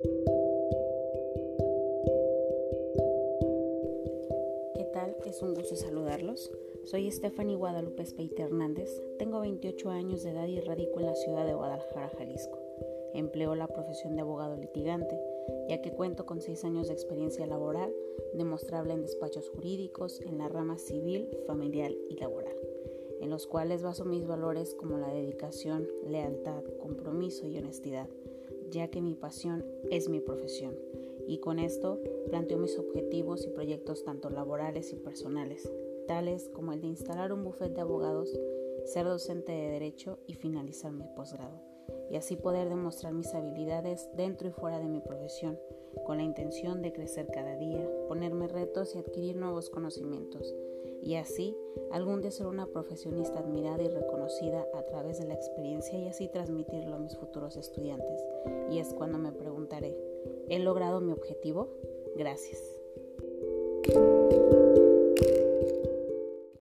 ¿Qué tal? Es un gusto saludarlos. Soy Stephanie Guadalupe Espeite Hernández, tengo 28 años de edad y radico en la ciudad de Guadalajara, Jalisco. Empleo la profesión de abogado litigante, ya que cuento con 6 años de experiencia laboral, demostrable en despachos jurídicos, en la rama civil, familiar y laboral, en los cuales baso mis valores como la dedicación, lealtad, compromiso y honestidad, ya que mi pasión es mi profesión. Y con esto planteo mis objetivos y proyectos tanto laborales y personales, tales como el de instalar un bufete de abogados, ser docente de derecho y finalizar mi posgrado, y así poder demostrar mis habilidades dentro y fuera de mi profesión, con la intención de crecer cada día, ponerme retos y adquirir nuevos conocimientos, y así algún día ser una profesionista admirada y reconocida a través de la experiencia y así transmitirlo a mis futuros estudiantes. Y es cuando me preguntaré, ¿he logrado mi objetivo? Gracias.